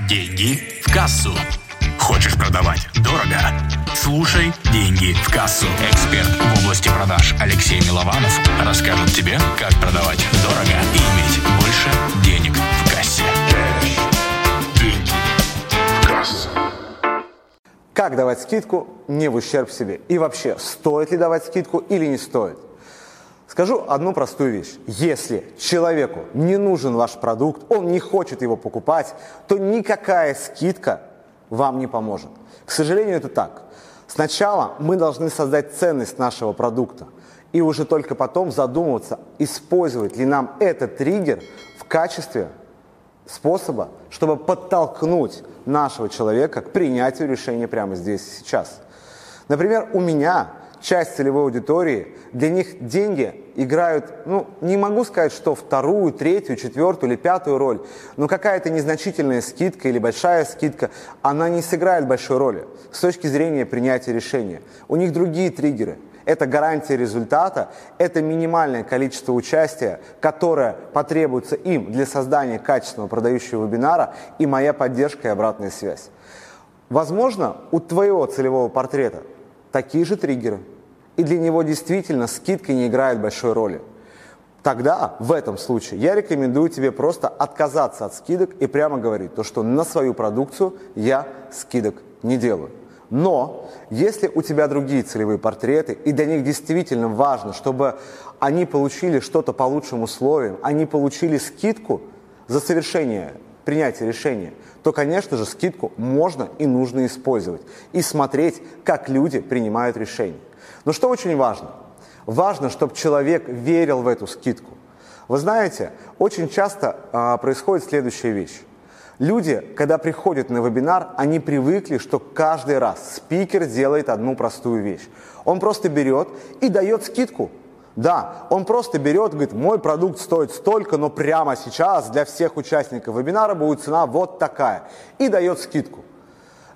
Деньги в кассу. Хочешь продавать дорого? Слушай «Деньги в кассу». Эксперт в области продаж Алексей Милованов расскажет тебе, как продавать дорого и иметь больше денег в кассе. Деньги в кассу. Как давать скидку не в ущерб себе? И вообще, стоит ли давать скидку или не стоит? Скажу одну простую вещь. Если человеку не нужен ваш продукт, он не хочет его покупать, то никакая скидка вам не поможет. К сожалению, это так. Сначала мы должны создать ценность нашего продукта и уже только потом задумываться, использовать ли нам этот триггер в качестве способа, чтобы подтолкнуть нашего человека к принятию решения прямо здесь и сейчас. Например, у меня часть целевой аудитории, для них деньги играют, ну, не могу сказать, что вторую, третью, четвертую или пятую роль, но какая-то незначительная скидка или большая скидка, она не сыграет большой роли с точки зрения принятия решения. У них другие триггеры. Это гарантия результата, это минимальное количество участия, которое потребуется им для создания качественного продающего вебинара и моя поддержка и обратная связь. Возможно, у твоего целевого портрета такие же триггеры – и для него действительно скидка не играет большой роли. Тогда, в этом случае, я рекомендую тебе просто отказаться от скидок и прямо говорить, то, что на свою продукцию я скидок не делаю. Но если у тебя другие целевые портреты, и для них действительно важно, чтобы они получили что-то по лучшим условиям, они получили скидку за совершение принятия решения, то, конечно же, скидку можно и нужно использовать и смотреть, как люди принимают решения. Но что очень важно? Важно, чтобы человек верил в эту скидку. Вы знаете, очень часто а, происходит следующая вещь. Люди, когда приходят на вебинар, они привыкли, что каждый раз спикер делает одну простую вещь. Он просто берет и дает скидку. Да, он просто берет, говорит, мой продукт стоит столько, но прямо сейчас для всех участников вебинара будет цена вот такая. И дает скидку.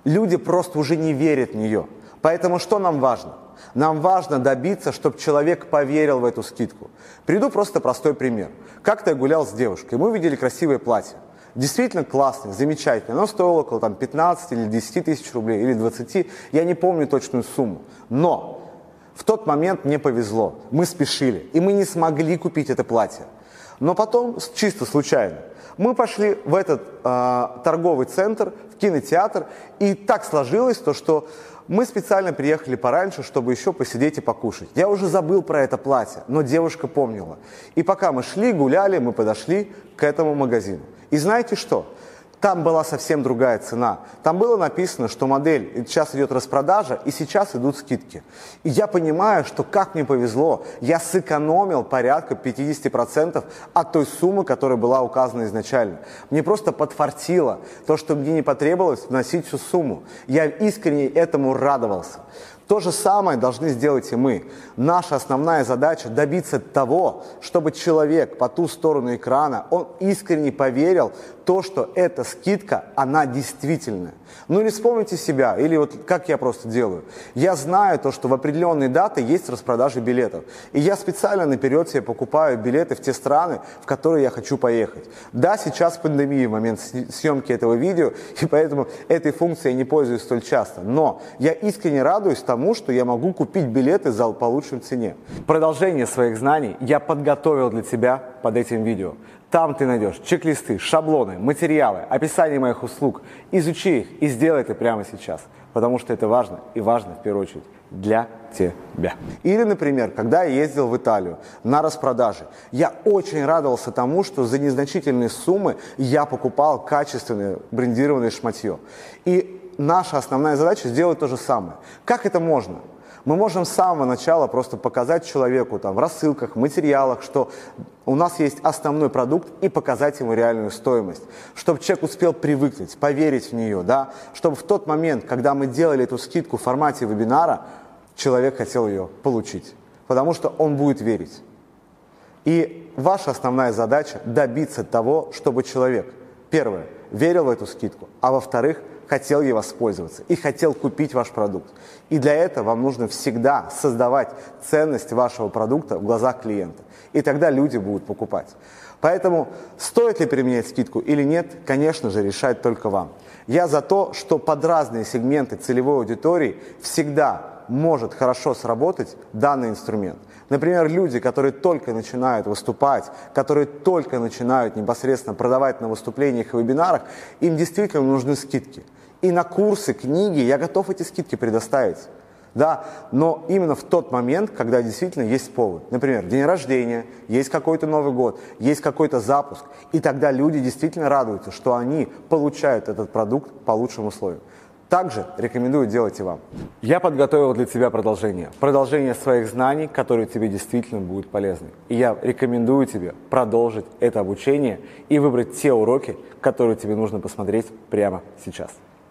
Люди просто уже не верят в нее. Поэтому что нам важно? Нам важно добиться, чтобы человек поверил в эту скидку. Приду просто простой пример. Как-то я гулял с девушкой, мы увидели красивое платье. Действительно классное, замечательное. Оно стоило около там, 15 или 10 тысяч рублей, или 20. Я не помню точную сумму. Но в тот момент мне повезло. Мы спешили, и мы не смогли купить это платье. Но потом, чисто случайно, мы пошли в этот э, торговый центр, в кинотеатр, и так сложилось то, что мы специально приехали пораньше, чтобы еще посидеть и покушать. Я уже забыл про это платье, но девушка помнила. И пока мы шли, гуляли, мы подошли к этому магазину. И знаете что? Там была совсем другая цена. Там было написано, что модель, сейчас идет распродажа, и сейчас идут скидки. И я понимаю, что как мне повезло, я сэкономил порядка 50% от той суммы, которая была указана изначально. Мне просто подфартило то, что мне не потребовалось вносить всю сумму. Я искренне этому радовался. То же самое должны сделать и мы. Наша основная задача добиться того, чтобы человек по ту сторону экрана, он искренне поверил то, что эта скидка, она действительная. Ну или вспомните себя, или вот как я просто делаю. Я знаю то, что в определенные даты есть распродажи билетов. И я специально наперед себе покупаю билеты в те страны, в которые я хочу поехать. Да, сейчас пандемия в момент съемки этого видео, и поэтому этой функцией я не пользуюсь столь часто. Но я искренне радуюсь тому, тому, что я могу купить билеты за по лучшей цене. Продолжение своих знаний я подготовил для тебя под этим видео. Там ты найдешь чек-листы, шаблоны, материалы, описание моих услуг. Изучи их и сделай это прямо сейчас, потому что это важно и важно в первую очередь для тебя. Или, например, когда я ездил в Италию на распродаже, я очень радовался тому, что за незначительные суммы я покупал качественное брендированное шматье. И наша основная задача сделать то же самое. Как это можно? Мы можем с самого начала просто показать человеку там, в рассылках, материалах, что у нас есть основной продукт и показать ему реальную стоимость. Чтобы человек успел привыкнуть, поверить в нее, да? чтобы в тот момент, когда мы делали эту скидку в формате вебинара, человек хотел ее получить. Потому что он будет верить. И ваша основная задача добиться того, чтобы человек, первое, верил в эту скидку, а во-вторых, хотел ей воспользоваться и хотел купить ваш продукт. И для этого вам нужно всегда создавать ценность вашего продукта в глазах клиента. И тогда люди будут покупать. Поэтому стоит ли применять скидку или нет, конечно же, решать только вам. Я за то, что под разные сегменты целевой аудитории всегда может хорошо сработать данный инструмент. Например, люди, которые только начинают выступать, которые только начинают непосредственно продавать на выступлениях и вебинарах, им действительно нужны скидки. И на курсы, книги я готов эти скидки предоставить. Да, но именно в тот момент, когда действительно есть повод. Например, день рождения, есть какой-то Новый год, есть какой-то запуск. И тогда люди действительно радуются, что они получают этот продукт по лучшим условиям. Также рекомендую делать и вам. Я подготовил для тебя продолжение. Продолжение своих знаний, которые тебе действительно будут полезны. И я рекомендую тебе продолжить это обучение и выбрать те уроки, которые тебе нужно посмотреть прямо сейчас.